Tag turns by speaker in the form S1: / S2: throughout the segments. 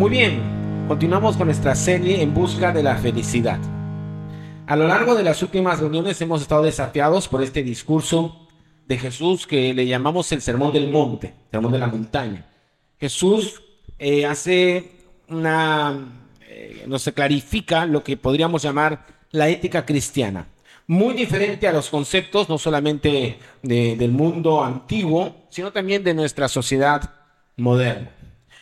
S1: Muy bien, continuamos con nuestra serie en busca de la felicidad. A lo largo de las últimas reuniones hemos estado desafiados por este discurso de Jesús que le llamamos el sermón del monte, sermón de la montaña. Jesús eh, hace una, eh, no se clarifica lo que podríamos llamar la ética cristiana. Muy diferente a los conceptos, no solamente del mundo antiguo, sino también de nuestra sociedad moderna.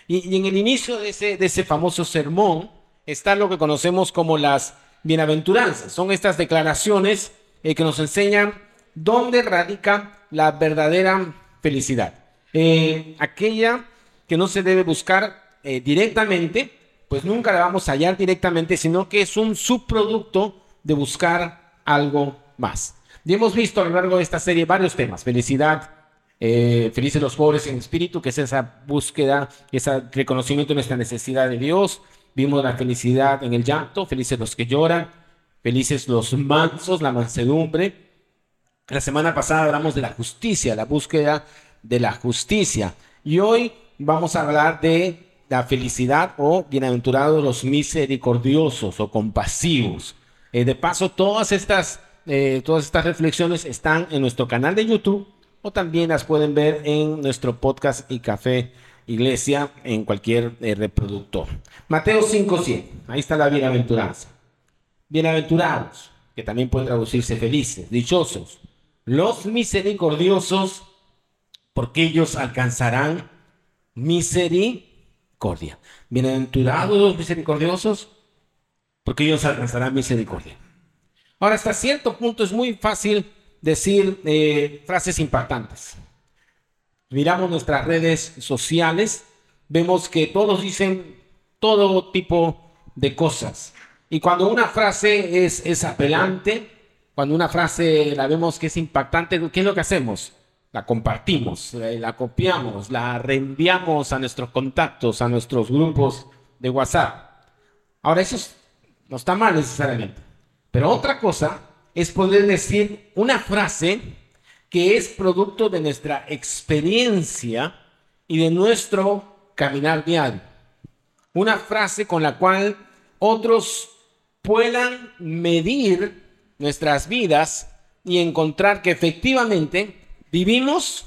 S1: Y, en el inicio de ese, famoso sermón está lo que conocemos como las bienaventuranzas. Son estas declaraciones eh, que nos enseñan dónde radica la verdadera felicidad. Eh, aquella que no se debe buscar eh, directamente, pues nunca la vamos a hallar directamente, sino que es un subproducto de buscar algo más. Y hemos visto a lo largo de esta serie varios temas, felicidad, eh, felices los pobres en espíritu, que es esa búsqueda, ese reconocimiento de nuestra necesidad de Dios. Vimos la felicidad en el llanto, felices los que lloran, felices los mansos, la mansedumbre. La semana pasada hablamos de la justicia, la búsqueda de la justicia. Y hoy vamos a hablar de la felicidad o bienaventurados los misericordiosos o compasivos. Eh, de paso, todas estas, eh, todas estas reflexiones están en nuestro canal de YouTube o también las pueden ver en nuestro podcast y café iglesia en cualquier eh, reproductor. Mateo 5.1, ahí está la bienaventuranza. Bienaventurados, que también puede traducirse felices, dichosos, los misericordiosos, porque ellos alcanzarán misericordia. Bienaventurados los misericordiosos, porque ellos alcanzarán misericordia. Ahora, hasta cierto punto es muy fácil decir eh, frases impactantes. Miramos nuestras redes sociales, vemos que todos dicen todo tipo de cosas. Y cuando una frase es, es apelante, cuando una frase la vemos que es impactante, ¿qué es lo que hacemos? La compartimos, eh, la copiamos, la reenviamos a nuestros contactos, a nuestros grupos de WhatsApp. Ahora, eso no está mal necesariamente. Pero otra cosa es poder decir una frase que es producto de nuestra experiencia y de nuestro caminar diario. Una frase con la cual otros puedan medir nuestras vidas y encontrar que efectivamente vivimos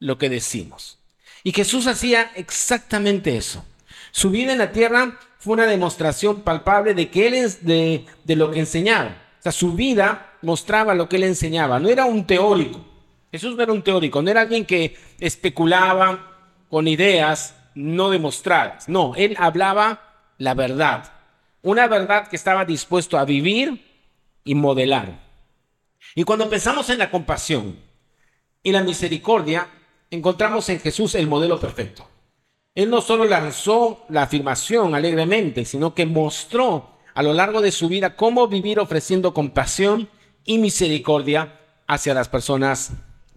S1: lo que decimos. Y Jesús hacía exactamente eso. Su vida en la tierra fue una demostración palpable de que él es de, lo que enseñaba. O sea, su vida mostraba lo que él enseñaba. No era un teórico. Jesús no era un teórico, no era alguien que especulaba con ideas no demostradas. No, él hablaba la verdad. Una verdad que estaba dispuesto a vivir y modelar. Y cuando pensamos en la compasión y la misericordia, encontramos en Jesús el modelo perfecto. Él no solo lanzó la afirmación alegremente, sino que mostró a lo largo de su vida cómo vivir ofreciendo compasión y misericordia hacia las personas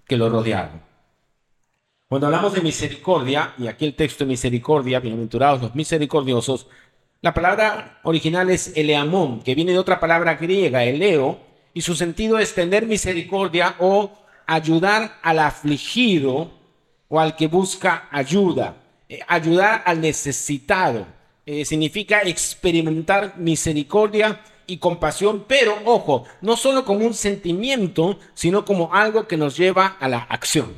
S1: que lo rodearon. Cuando hablamos de misericordia, y aquí el texto de misericordia, bienaventurados los misericordiosos, la palabra original es eleamón, que viene de otra palabra griega, eleo, y su sentido es tener misericordia o ayudar al afligido o al que busca ayuda, eh, ayudar al necesitado. Eh, significa experimentar misericordia y compasión, pero ojo, no solo como un sentimiento, sino como algo que nos lleva a la acción.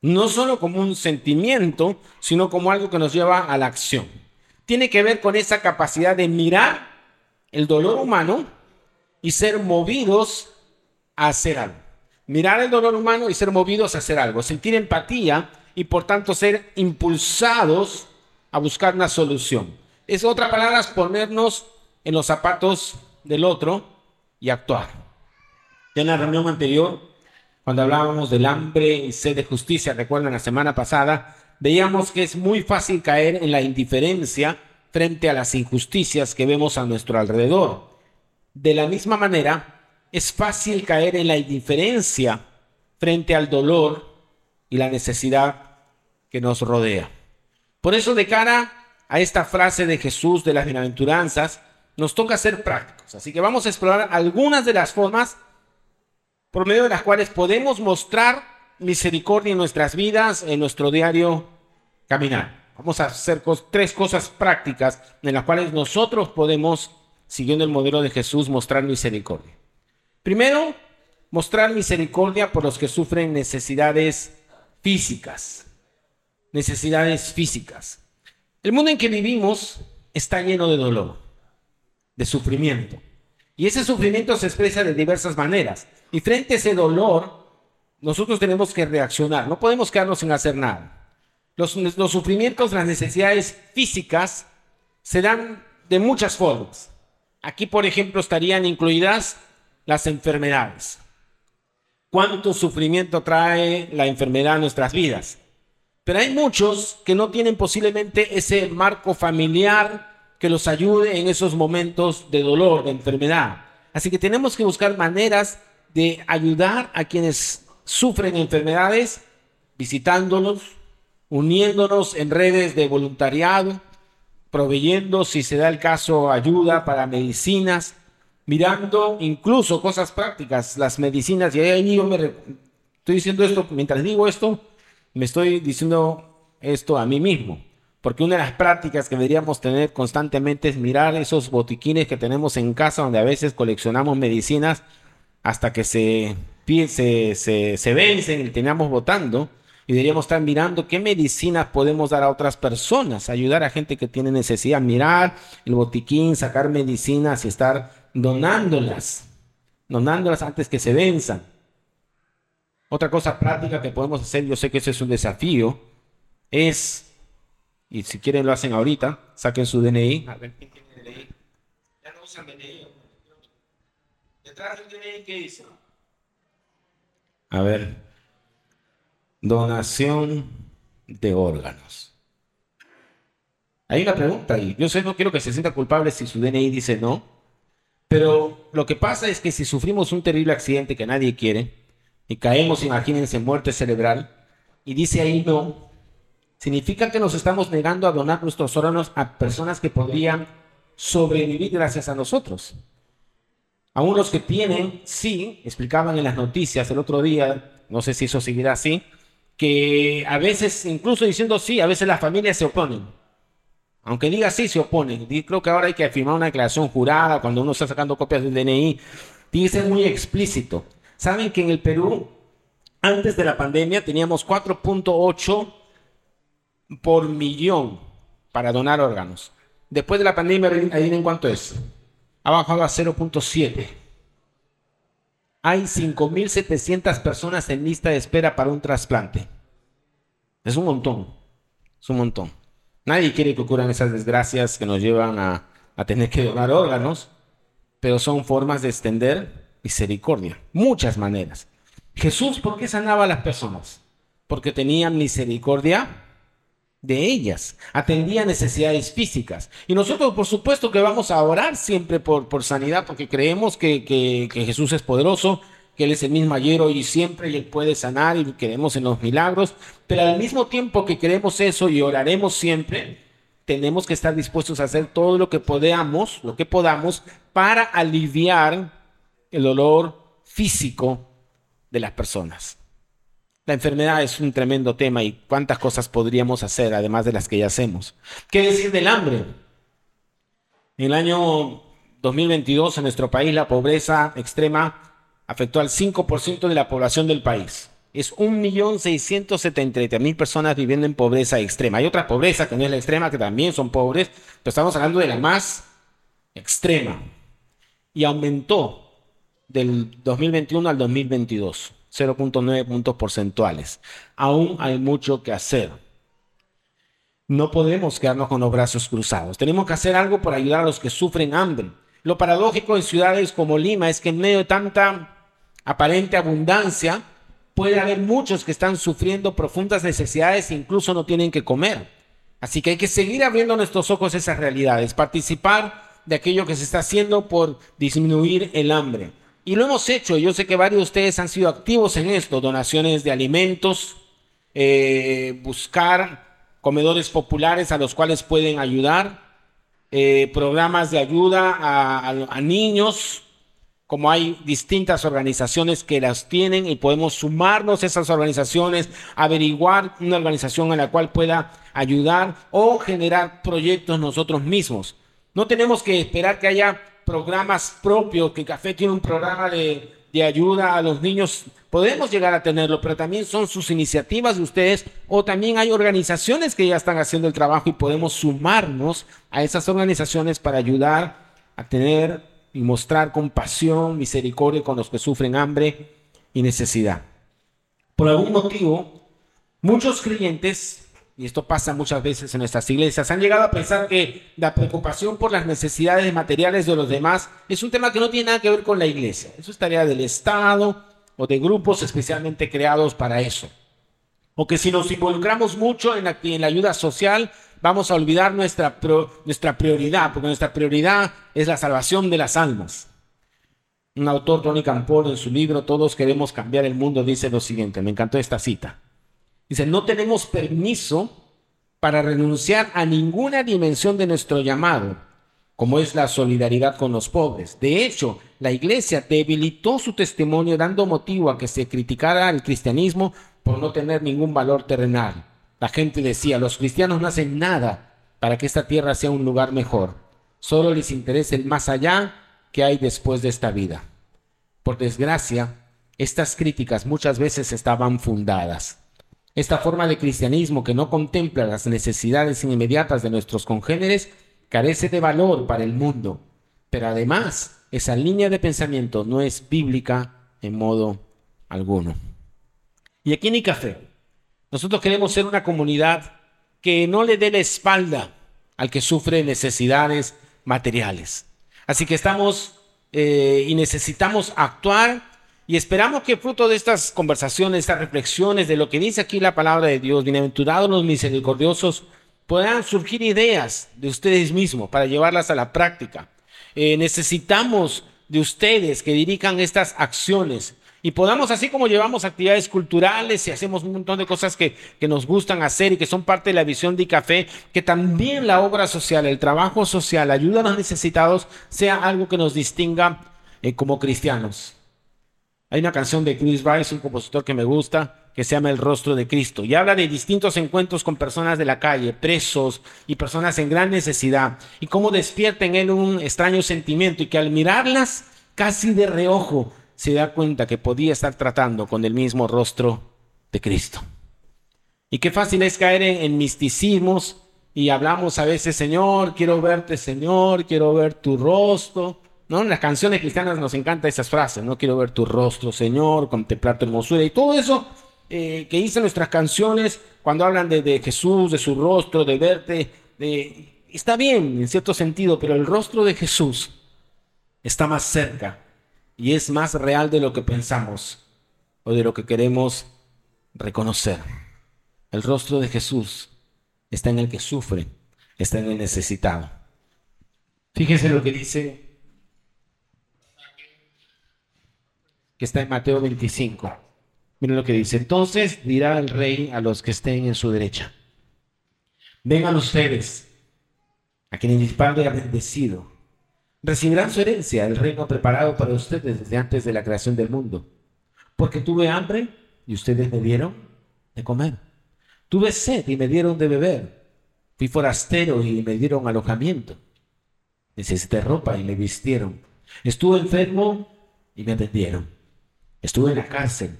S1: No solo como un sentimiento, sino como algo que nos lleva a la acción tiene que ver con esa capacidad de mirar el dolor humano y ser movidos a hacer algo. Mirar el dolor humano y ser movidos a hacer algo. Sentir empatía y por tanto ser impulsados a buscar una solución. Es otra palabra, es ponernos en los zapatos del otro y actuar. En la reunión anterior, cuando hablábamos del hambre y sed de justicia, recuerdan la semana pasada, veíamos que es muy fácil caer en la indiferencia frente a las injusticias que vemos a nuestro alrededor. De la misma manera, es fácil caer en la indiferencia frente al dolor y la necesidad que nos rodea. Por eso, de cara a esta frase de Jesús de las bienaventuranzas, nos toca ser prácticos. Así que vamos a explorar algunas de las formas por medio de las cuales podemos mostrar misericordia en nuestras vidas, en nuestro diario caminar. Vamos a hacer tres cosas prácticas en las cuales nosotros podemos, siguiendo el modelo de Jesús, mostrar misericordia. Primero, mostrar misericordia por los que sufren necesidades físicas. Necesidades físicas. El mundo en que vivimos está lleno de dolor, de sufrimiento. Y ese sufrimiento se expresa de diversas maneras. Y frente a ese dolor, nosotros tenemos que reaccionar. No podemos quedarnos sin hacer nada. Los, sufrimientos, las necesidades físicas se dan de muchas formas. Aquí, por ejemplo, estarían incluidas las enfermedades. ¿Cuánto sufrimiento trae la enfermedad a nuestras vidas? Pero hay muchos que no tienen posiblemente ese marco familiar que los ayude en esos momentos de dolor, de enfermedad. Así que tenemos que buscar maneras de ayudar a quienes sufren enfermedades, visitándolos, uniéndonos en redes de voluntariado, proveyendo, si se da el caso, ayuda para medicinas, mirando incluso cosas prácticas, las medicinas. Y ahí yo me estoy diciendo esto, mientras digo esto, me estoy diciendo esto a mí mismo. Porque una de las prácticas que deberíamos tener constantemente es mirar esos botiquines que tenemos en casa, donde a veces coleccionamos medicinas hasta que se, se, se, vencen y terminamos votando y deberíamos estar mirando qué medicinas podemos dar a otras personas, ayudar a gente que tiene necesidad, mirar el botiquín, sacar medicinas y estar donándolas, donándolas antes que se venzan. Otra cosa práctica que podemos hacer, yo sé que eso es un desafío, es, y si quieren lo hacen ahorita, saquen su DNI. A ver, ¿quién tiene DNI? Ya no usan DNI. Detrás del DNI, ¿qué dice? A ver, donación de órganos. Hay una pregunta y yo sé, no quiero que se sienta culpable si su DNI dice no, pero lo que pasa es que si sufrimos un terrible accidente que nadie quiere y caemos, imagínense, en muerte cerebral y dice ahí no, significa que nos estamos negando a donar nuestros órganos a personas que podrían sobrevivir gracias a nosotros. A unos que tienen, sí, explicaban en las noticias el otro día, no sé si eso seguirá así, que a veces, incluso diciendo sí, a veces las familias se oponen. Aunque diga sí, se oponen. Creo que ahora hay que firmar una declaración jurada cuando uno está sacando copias del DNI. Ser muy explícito. Saben que en el Perú, antes de la pandemia, teníamos 4.8 por millón para donar órganos. Después de la pandemia, adivinen cuánto es. Ha bajado a 0.7 hay 5.700 personas en lista de espera para un trasplante. Es un montón, es un montón. Nadie quiere que ocurran esas desgracias que nos llevan a, a tener que donar órganos, pero son formas de extender misericordia, muchas maneras. Jesús, ¿por qué sanaba a las personas? Porque tenía misericordia de ellas, atendía necesidades físicas. Y nosotros, por supuesto, que vamos a orar siempre por, por sanidad, porque creemos que, que, Jesús es poderoso, que Él es el mismo ayer, hoy y siempre, y Él puede sanar, y creemos en los milagros. Pero al mismo tiempo que creemos eso y oraremos siempre, tenemos que estar dispuestos a hacer todo lo que podamos, lo que podamos, para aliviar el dolor físico de las personas. La enfermedad es un tremendo tema y cuántas cosas podríamos hacer además de las que ya hacemos. ¿Qué decir del hambre? En el año 2022 en nuestro país la pobreza extrema afectó al 5% de la población del país. Es 1.673.000 personas viviendo en pobreza extrema. Hay otra pobreza que no es la extrema, que también son pobres, pero estamos hablando de la más extrema. Y aumentó del 2021 al 2022. 0.9 puntos porcentuales. Aún hay mucho que hacer. No podemos quedarnos con los brazos cruzados. Tenemos que hacer algo para ayudar a los que sufren hambre. Lo paradójico en ciudades como Lima es que en medio de tanta aparente abundancia, puede haber muchos que están sufriendo profundas necesidades e incluso no tienen que comer. Así que hay que seguir abriendo nuestros ojos a esas realidades, participar de aquello que se está haciendo por disminuir el hambre. Y lo hemos hecho, yo sé que varios de ustedes han sido activos en esto, donaciones de alimentos, eh, buscar comedores populares a los cuales pueden ayudar, eh, programas de ayuda a, niños, como hay distintas organizaciones que las tienen y podemos sumarnos a esas organizaciones, averiguar una organización en la cual pueda ayudar o generar proyectos nosotros mismos. No tenemos que esperar que haya programas propios, que Café tiene un programa de, de ayuda a los niños. Podemos llegar a tenerlo, pero también son sus iniciativas de ustedes o también hay organizaciones que ya están haciendo el trabajo y podemos sumarnos a esas organizaciones para ayudar a tener y mostrar compasión, misericordia con los que sufren hambre y necesidad. Por algún motivo, muchos creyentes y esto pasa muchas veces en nuestras iglesias, han llegado a pensar que la preocupación por las necesidades materiales de los demás es un tema que no tiene nada que ver con la iglesia. Eso es tarea del Estado o de grupos especialmente creados para eso. O que si nos involucramos mucho en la, ayuda social, vamos a olvidar nuestra, nuestra prioridad, porque nuestra prioridad es la salvación de las almas. Un autor, Tony Campbell, en su libro Todos queremos cambiar el mundo, dice lo siguiente, me encantó esta cita. Dice, no tenemos permiso para renunciar a ninguna dimensión de nuestro llamado, como es la solidaridad con los pobres. De hecho, la iglesia debilitó su testimonio dando motivo a que se criticara el cristianismo por no tener ningún valor terrenal. La gente decía, los cristianos no hacen nada para que esta tierra sea un lugar mejor. Solo les interesa el más allá que hay después de esta vida. Por desgracia, estas críticas muchas veces estaban fundadas. Esta forma de cristianismo que no contempla las necesidades inmediatas de nuestros congéneres carece de valor para el mundo, pero además esa línea de pensamiento no es bíblica en modo alguno. Y aquí en Café, nosotros queremos ser una comunidad que no le dé la espalda al que sufre necesidades materiales. Así que estamos eh, y necesitamos actuar y esperamos que fruto de estas conversaciones, estas reflexiones, de lo que dice aquí la palabra de Dios, bienaventurados los misericordiosos, puedan surgir ideas de ustedes mismos para llevarlas a la práctica. Eh, necesitamos de ustedes que dirijan estas acciones y podamos, así como llevamos actividades culturales y hacemos un montón de cosas que, nos gustan hacer y que son parte de la visión de café, que también la obra social, el trabajo social, ayuda a los necesitados, sea algo que nos distinga eh, como cristianos. Hay una canción de Chris Rice, un compositor que me gusta, que se llama El rostro de Cristo. Y habla de distintos encuentros con personas de la calle, presos y personas en gran necesidad. Y cómo despierta en él un extraño sentimiento y que al mirarlas casi de reojo se da cuenta que podía estar tratando con el mismo rostro de Cristo. Y qué fácil es caer en, en misticismos y hablamos a veces, Señor, quiero verte, Señor, quiero ver tu rostro. ¿No? En las canciones cristianas nos encantan esas frases, no quiero ver tu rostro, Señor, contemplar tu hermosura y todo eso eh, que dicen nuestras canciones cuando hablan de, Jesús, de su rostro, de verte, está bien en cierto sentido, pero el rostro de Jesús está más cerca y es más real de lo que pensamos o de lo que queremos reconocer. El rostro de Jesús está en el que sufre, está en el necesitado. Fíjense lo que dice que está en Mateo 25. Miren lo que dice. Entonces dirá el rey a los que estén en su derecha. Vengan ustedes, a quienes mi Padre ha bendecido. Recibirán su herencia, el reino preparado para ustedes desde antes de la creación del mundo. Porque tuve hambre y ustedes me dieron de comer. Tuve sed y me dieron de beber. Fui forastero y me dieron alojamiento. Necesité ropa y me vistieron. Estuve enfermo y me atendieron. Estuve en la cárcel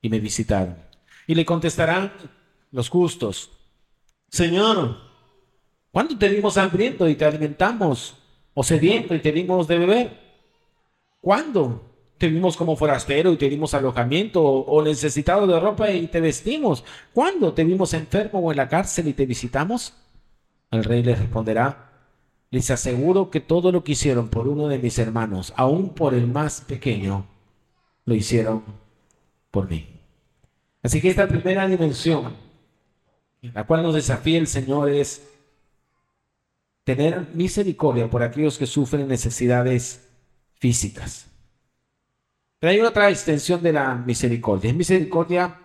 S1: y me visitaron. Y le contestarán los justos, Señor, ¿cuándo te vimos hambriento y te alimentamos? ¿O sediento y te dimos de beber? ¿Cuándo te vimos como forastero y te dimos alojamiento? ¿O necesitado de ropa y te vestimos? ¿Cuándo te vimos enfermo o en la cárcel y te visitamos? El rey le responderá, les aseguro que todo lo que hicieron por uno de mis hermanos, aún por el más pequeño, lo hicieron por mí. Así que esta primera dimensión, la cual nos desafía el Señor, es tener misericordia por aquellos que sufren necesidades físicas. Pero hay otra extensión de la misericordia. Es misericordia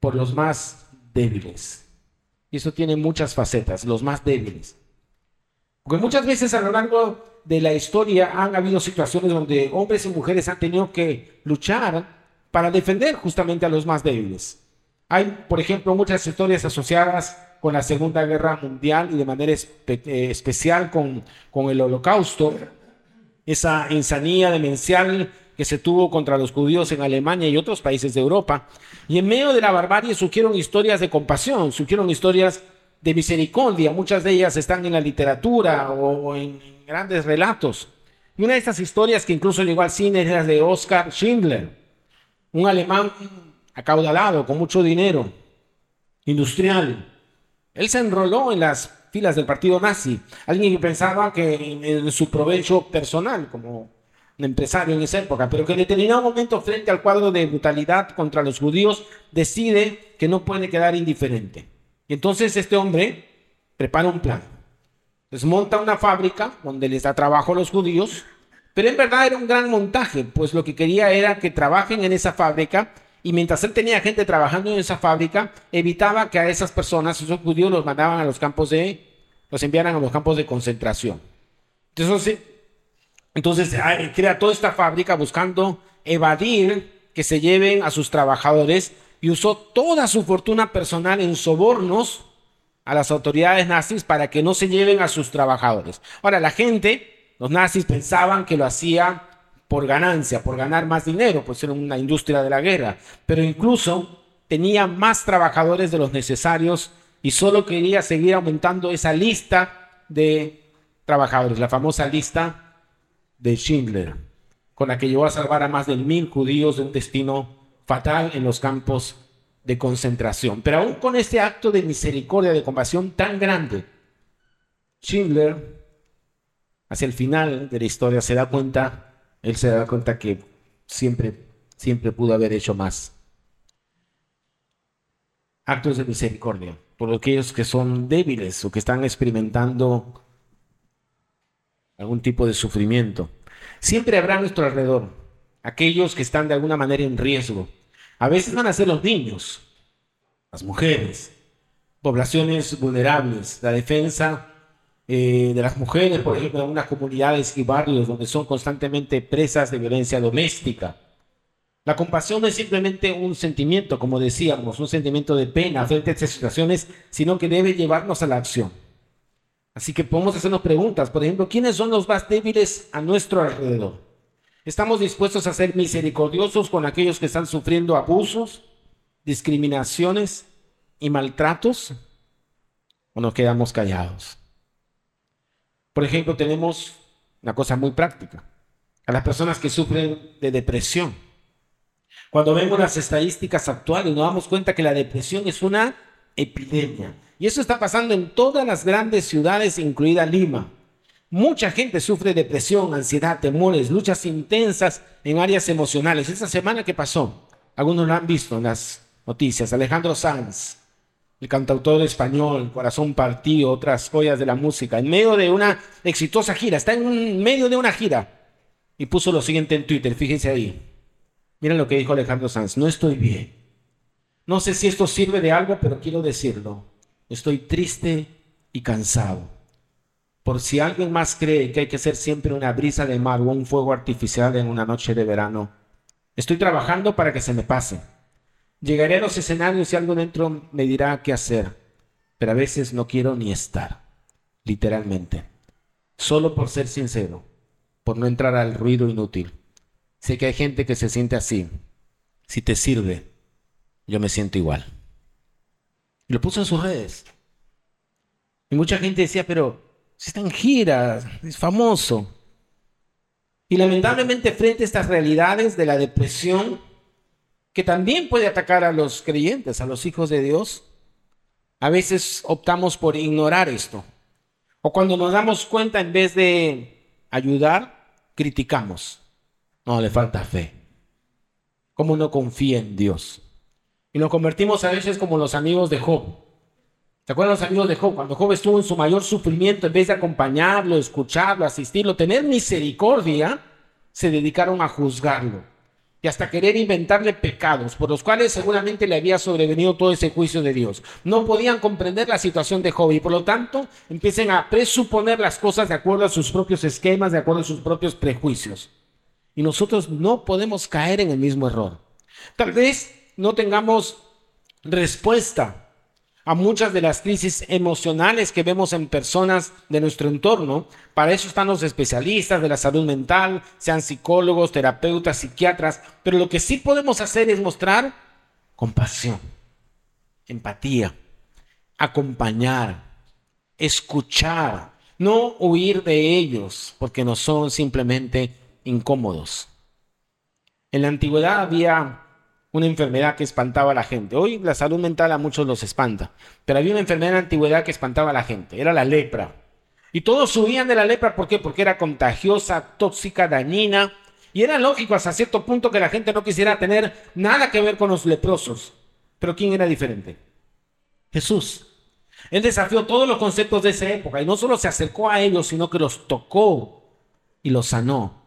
S1: por los más débiles. Y eso tiene muchas facetas, los más débiles. Porque muchas veces a lo largo de la historia han habido situaciones donde hombres y mujeres han tenido que luchar para defender justamente a los más débiles. Hay, por ejemplo, muchas historias asociadas con la Segunda Guerra Mundial y de manera eh, especial con, el Holocausto, esa insanía demencial que se tuvo contra los judíos en Alemania y otros países de Europa. Y en medio de la barbarie surgieron historias de compasión, surgieron historias de misericordia. Muchas de ellas están en la literatura o, en grandes relatos. Y una de estas historias que incluso llegó al cine es la de Oscar Schindler, un alemán acaudalado, con mucho dinero, industrial. Él se enroló en las filas del partido nazi, alguien que pensaba que en su provecho personal, como empresario en esa época, pero que en determinado momento frente al cuadro de brutalidad contra los judíos decide que no puede quedar indiferente. Entonces este hombre prepara un plan. Desmonta una fábrica donde les da trabajo a los judíos, pero en verdad era un gran montaje, pues lo que quería era que trabajen en esa fábrica y mientras él tenía gente trabajando en esa fábrica, evitaba que a esas personas, esos judíos, los mandaban a los campos de, los enviaran a los campos de concentración. Entonces, entonces crea toda esta fábrica buscando evadir que se lleven a sus trabajadores y usó toda su fortuna personal en sobornos a las autoridades nazis para que no se lleven a sus trabajadores. Ahora, la gente, los nazis pensaban que lo hacía por ganancia, por ganar más dinero, pues era una industria de la guerra, pero incluso tenía más trabajadores de los necesarios y solo quería seguir aumentando esa lista de trabajadores, la famosa lista de Schindler, con la que llevó a salvar a más de mil judíos de un destino fatal en los campos de concentración. Pero aún con este acto de misericordia, de compasión tan grande, Schindler, hacia el final de la historia, se da cuenta, él se da cuenta que siempre, siempre pudo haber hecho más. Actos de misericordia por aquellos que son débiles o que están experimentando algún tipo de sufrimiento. Siempre habrá a nuestro alrededor aquellos que están de alguna manera en riesgo. A veces van a ser los niños, las mujeres, poblaciones vulnerables, la defensa eh, de las mujeres, por ejemplo, en algunas comunidades y barrios donde son constantemente presas de violencia doméstica. La compasión no es simplemente un sentimiento, como decíamos, un sentimiento de pena frente a estas situaciones, sino que debe llevarnos a la acción. Así que podemos hacernos preguntas, por ejemplo, ¿quiénes son los más débiles a nuestro alrededor? ¿Estamos dispuestos a ser misericordiosos con aquellos que están sufriendo abusos, discriminaciones y maltratos? ¿O nos quedamos callados? Por ejemplo, tenemos una cosa muy práctica. A las personas que sufren de depresión. Cuando vemos las estadísticas actuales, nos damos cuenta que la depresión es una epidemia. Y eso está pasando en todas las grandes ciudades, incluida Lima. Mucha gente sufre depresión, ansiedad, temores, luchas intensas en áreas emocionales. Esta semana que pasó, algunos lo han visto en las noticias, Alejandro Sanz, el cantautor español, Corazón Partido, otras joyas de la música, en medio de una exitosa gira, está en medio de una gira y puso lo siguiente en Twitter, fíjense ahí. Miren lo que dijo Alejandro Sanz, no estoy bien. No sé si esto sirve de algo, pero quiero decirlo. Estoy triste y cansado. Por si alguien más cree que hay que ser siempre una brisa de mar o un fuego artificial en una noche de verano, estoy trabajando para que se me pase. Llegaré a los escenarios y algo dentro me dirá qué hacer, pero a veces no quiero ni estar, literalmente. Solo por ser sincero, por no entrar al ruido inútil. Sé que hay gente que se siente así. Si te sirve, yo me siento igual. lo puso en sus redes. Y mucha gente decía, pero está en gira, es famoso. Y lamentablemente frente a estas realidades de la depresión, que también puede atacar a los creyentes, a los hijos de Dios, a veces optamos por ignorar esto. O cuando nos damos cuenta, en vez de ayudar, criticamos. No, le falta fe. ¿Cómo no confía en Dios? Y nos convertimos a veces como los amigos de Job. ¿Se acuerdan los amigos de Job? Cuando Job estuvo en su mayor sufrimiento, en vez de acompañarlo, escucharlo, asistirlo, tener misericordia, se dedicaron a juzgarlo. y hasta querer inventarle pecados por los cuales seguramente le había sobrevenido todo ese juicio de Dios. No podían comprender la situación de Job y por lo tanto empiecen a presuponer las cosas de acuerdo a sus propios esquemas, de acuerdo a sus propios prejuicios. Y nosotros no podemos caer en el mismo error. Tal vez no tengamos respuesta a muchas de las crisis emocionales que vemos en personas de nuestro entorno. Para eso están los especialistas de la salud mental, sean psicólogos, terapeutas, psiquiatras, pero lo que sí podemos hacer es mostrar compasión, empatía, acompañar, escuchar, no huir de ellos porque no son simplemente incómodos. En la antigüedad había una enfermedad que espantaba a la gente. Hoy la salud mental a muchos los espanta, pero había una enfermedad en la antigüedad que espantaba a la gente, era la lepra. Y todos subían de la lepra, ¿por qué? Porque era contagiosa, tóxica, dañina. Y era lógico hasta cierto punto que la gente no quisiera tener nada que ver con los leprosos. Pero ¿quién era diferente? Jesús. Él desafió todos los conceptos de esa época y no solo se acercó a ellos, sino que los tocó y los sanó.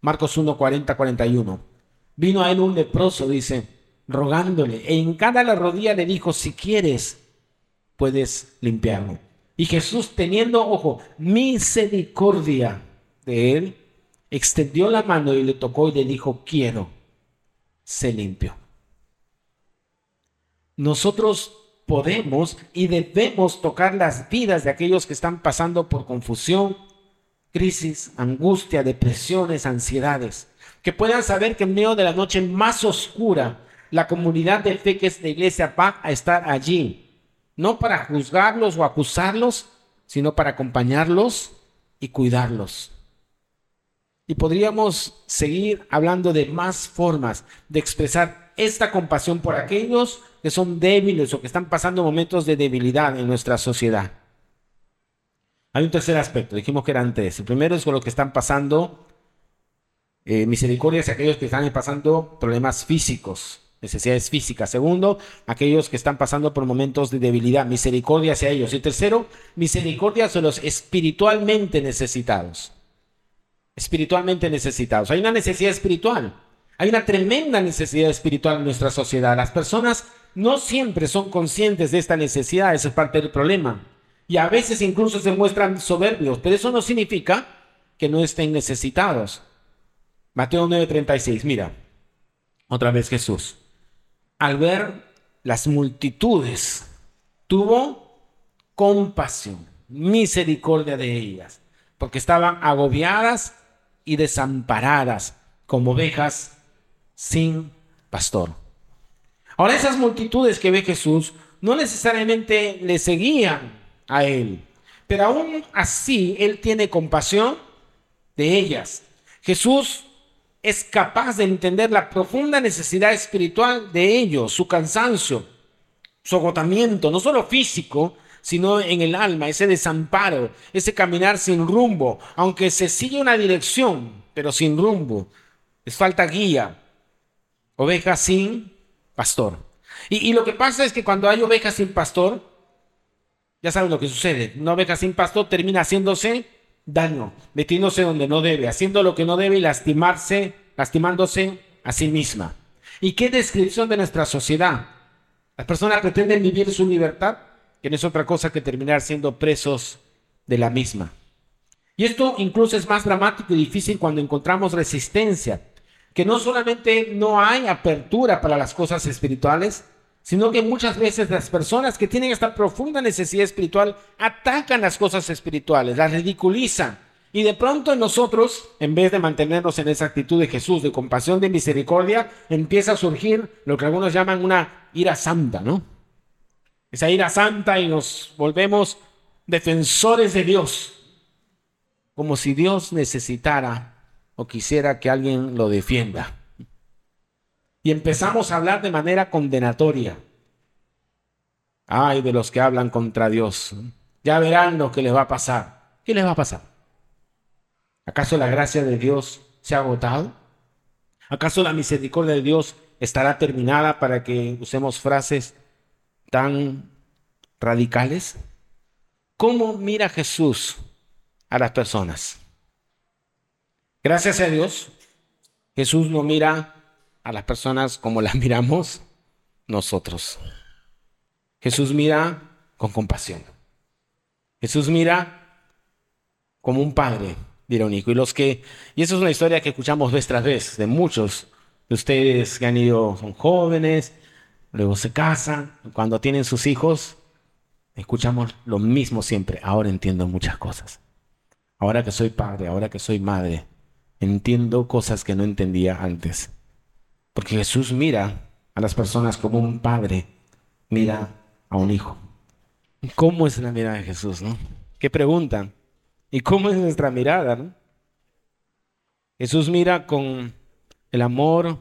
S1: Marcos 1, 40, 41. Vino a él un leproso, dice, rogándole. E en cada la rodilla le dijo, si quieres, puedes limpiarme. Y Jesús, teniendo, ojo, misericordia de él, extendió la mano y le tocó y le dijo, quiero, se limpió. Nosotros podemos y debemos tocar las vidas de aquellos que están pasando por confusión, crisis, angustia, depresiones, ansiedades que puedan saber que en medio de la noche más oscura, la comunidad de fe que es la iglesia va a estar allí, no para juzgarlos o acusarlos, sino para acompañarlos y cuidarlos. Y podríamos seguir hablando de más formas de expresar esta compasión por aquellos que son débiles o que están pasando momentos de debilidad en nuestra sociedad. Hay un tercer aspecto, dijimos que eran tres. El primero es con lo que están pasando eh, misericordia hacia aquellos que están pasando problemas físicos, necesidades físicas. Segundo, aquellos que están pasando por momentos de debilidad, misericordia hacia ellos. Y tercero, misericordia hacia los espiritualmente necesitados. Espiritualmente necesitados. Hay una necesidad espiritual. Hay una tremenda necesidad espiritual en nuestra sociedad. Las personas no siempre son conscientes de esta necesidad, esa es parte del problema. Y a veces incluso se muestran soberbios, pero eso no significa que no estén necesitados. Mateo 9:36, mira, otra vez Jesús. Al ver las multitudes, tuvo compasión, misericordia de ellas, porque estaban agobiadas y desamparadas como ovejas sin pastor. Ahora esas multitudes que ve Jesús no necesariamente le seguían a él, pero aún así él tiene compasión de ellas. Jesús es capaz de entender la profunda necesidad espiritual de ellos, su cansancio, su agotamiento, no solo físico, sino en el alma, ese desamparo, ese caminar sin rumbo, aunque se sigue una dirección, pero sin rumbo. Les falta guía. Ovejas sin pastor. Y, y, lo que pasa es que cuando hay ovejas sin pastor, ya saben lo que sucede. Una oveja sin pastor termina haciéndose daño, metiéndose donde no debe, haciendo lo que no debe y lastimarse, lastimándose a sí misma. ¿Y qué descripción de nuestra sociedad? Las personas pretenden vivir su libertad, que no es otra cosa que terminar siendo presos de la misma. Y esto incluso es más dramático y difícil cuando encontramos resistencia, que no solamente no hay apertura para las cosas espirituales, sino que muchas veces las personas que tienen esta profunda necesidad espiritual atacan las cosas espirituales, las ridiculizan. Y de pronto nosotros, en vez de mantenernos en esa actitud de Jesús, de compasión, de misericordia, empieza a surgir lo que algunos llaman una ira santa, ¿no? Esa ira santa y nos volvemos defensores de Dios, como si Dios necesitara o quisiera que alguien lo defienda y empezamos a hablar de manera condenatoria. Ay de los que hablan contra Dios. Ya verán lo que les va a pasar. ¿Qué les va a pasar? ¿Acaso la gracia de Dios se ha agotado? ¿Acaso la misericordia de Dios estará terminada para que usemos frases tan radicales? ¿Cómo mira Jesús a las personas? Gracias a Dios, Jesús no mira a las personas como las miramos nosotros. Jesús mira con compasión. Jesús mira como un padre, hijo. Y los que, y eso es una historia que escuchamos vez tras vez de muchos de ustedes que han ido, son jóvenes, luego se casan, cuando tienen sus hijos, escuchamos lo mismo siempre. Ahora entiendo muchas cosas. Ahora que soy padre, ahora que soy madre, entiendo cosas que no entendía antes. Porque Jesús mira a las personas como un padre mira a un hijo. ¿Cómo es la mirada de Jesús, no? ¿Qué preguntan? ¿Y cómo es nuestra mirada? Jesús mira con el amor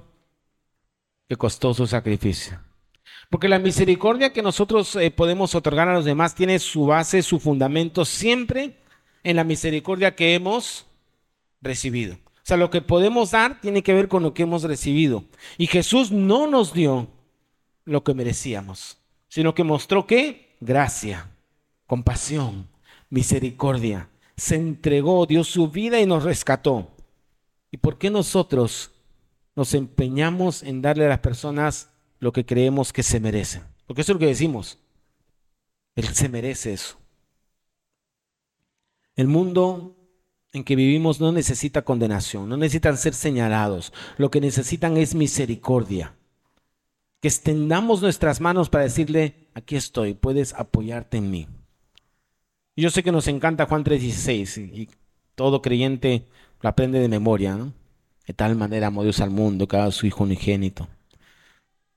S1: que costó su sacrificio. Porque la misericordia que nosotros eh, podemos otorgar a los demás tiene su base, su fundamento siempre en la misericordia que hemos recibido. O sea, lo que podemos dar tiene que ver con lo que hemos recibido. Y Jesús no nos dio lo que merecíamos, sino que mostró que gracia, compasión, misericordia. Se entregó, dio su vida y nos rescató. ¿Y por qué nosotros nos empeñamos en darle a las personas lo que creemos que se merecen? Porque eso es lo que decimos. Él se merece eso. El mundo en que vivimos no necesita condenación, no necesitan ser señalados. Lo que necesitan es misericordia. Que extendamos nuestras manos para decirle, aquí estoy, puedes apoyarte en mí. Yo sé que nos encanta Juan 3:16 y todo creyente lo aprende de memoria. De tal manera amó Dios al mundo, que a su Hijo unigénito.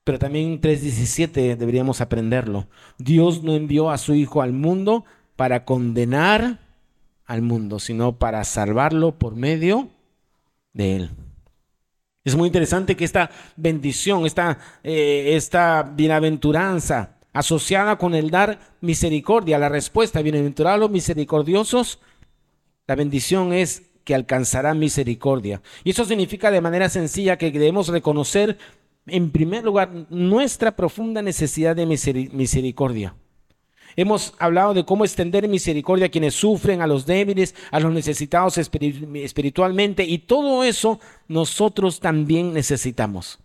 S1: Pero también 3:17 deberíamos aprenderlo. Dios no envió a su Hijo al mundo para condenar al mundo, sino para salvarlo por medio de él. Es muy interesante que esta bendición, esta, eh, esta bienaventuranza asociada con el dar misericordia, la respuesta, bienaventurados misericordiosos, la bendición es que alcanzará misericordia. Y eso significa de manera sencilla que debemos reconocer, en primer lugar, nuestra profunda necesidad de misericordia. Hemos hablado de cómo extender misericordia a quienes sufren, a los débiles, a los necesitados espiritualmente. Y todo eso nosotros también necesitamos.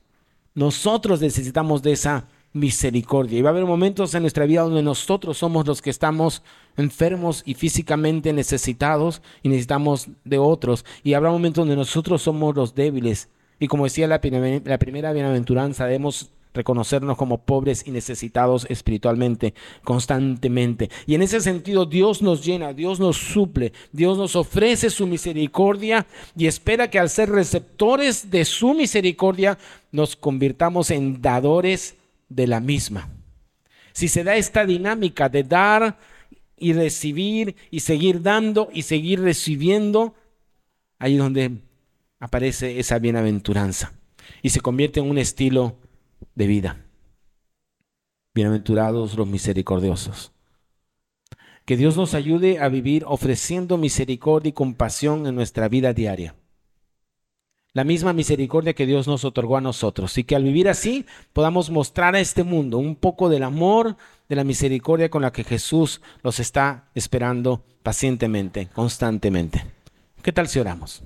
S1: Nosotros necesitamos de esa misericordia. Y va a haber momentos en nuestra vida donde nosotros somos los que estamos enfermos y físicamente necesitados y necesitamos de otros. Y habrá momentos donde nosotros somos los débiles. Y como decía la, la primera bienaventuranza, debemos reconocernos como pobres y necesitados espiritualmente constantemente. Y en ese sentido Dios nos llena, Dios nos suple, Dios nos ofrece su misericordia y espera que al ser receptores de su misericordia nos convirtamos en dadores de la misma. Si se da esta dinámica de dar y recibir y seguir dando y seguir recibiendo, ahí es donde aparece esa bienaventuranza y se convierte en un estilo de vida. Bienaventurados los misericordiosos. Que Dios nos ayude a vivir ofreciendo misericordia y compasión en nuestra vida diaria. La misma misericordia que Dios nos otorgó a nosotros. Y que al vivir así podamos mostrar a este mundo un poco del amor, de la misericordia con la que Jesús los está esperando pacientemente, constantemente. ¿Qué tal si oramos?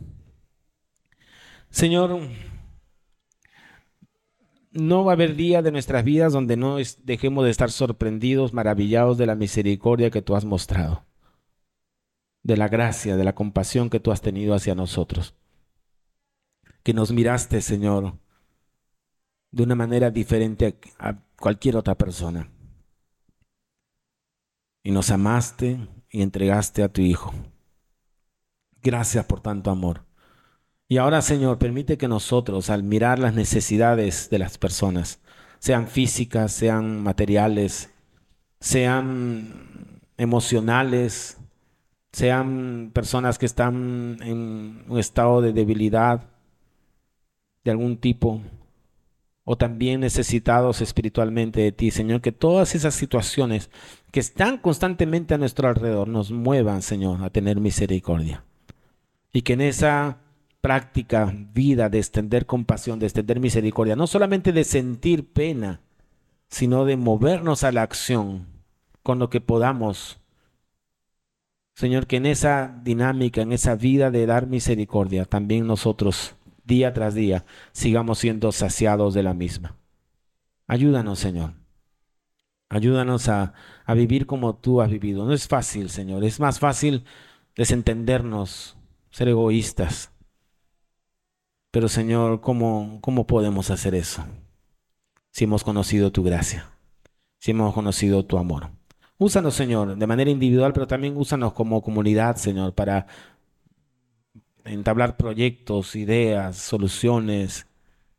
S1: Señor, no va a haber día de nuestras vidas donde no dejemos de estar sorprendidos, maravillados de la misericordia que tú has mostrado, de la gracia, de la compasión que tú has tenido hacia nosotros. Que nos miraste, Señor, de una manera diferente a, a cualquier otra persona. Y nos amaste y entregaste a tu Hijo. Gracias por tanto amor. Y ahora, Señor, permite que nosotros, al mirar las necesidades de las personas, sean físicas, sean materiales, sean emocionales, sean personas que están en un estado de debilidad de algún tipo, o también necesitados espiritualmente de ti, Señor, que todas esas situaciones que están constantemente a nuestro alrededor nos muevan, Señor, a tener misericordia. Y que en esa práctica, vida de extender compasión, de extender misericordia, no solamente de sentir pena, sino de movernos a la acción con lo que podamos. Señor, que en esa dinámica, en esa vida de dar misericordia, también nosotros día tras día, sigamos siendo saciados de la misma. Ayúdanos, Señor. Ayúdanos a, a vivir como tú has vivido. No es fácil, Señor. Es más fácil desentendernos, ser egoístas. Pero, Señor, ¿cómo, cómo podemos hacer eso? Si hemos conocido tu gracia, si hemos conocido tu amor. Úsanos, Señor, de manera individual, pero también úsanos como comunidad, Señor, para entablar proyectos, ideas, soluciones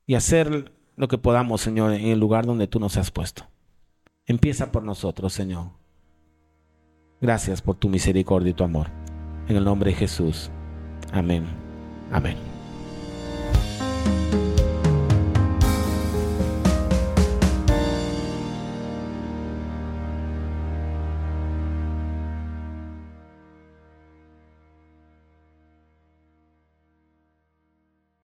S1: y hacer lo que podamos, Señor, en el lugar donde tú nos has puesto. Empieza por nosotros, Señor. Gracias por tu misericordia y tu amor. En el nombre de Jesús. Amén. Amén.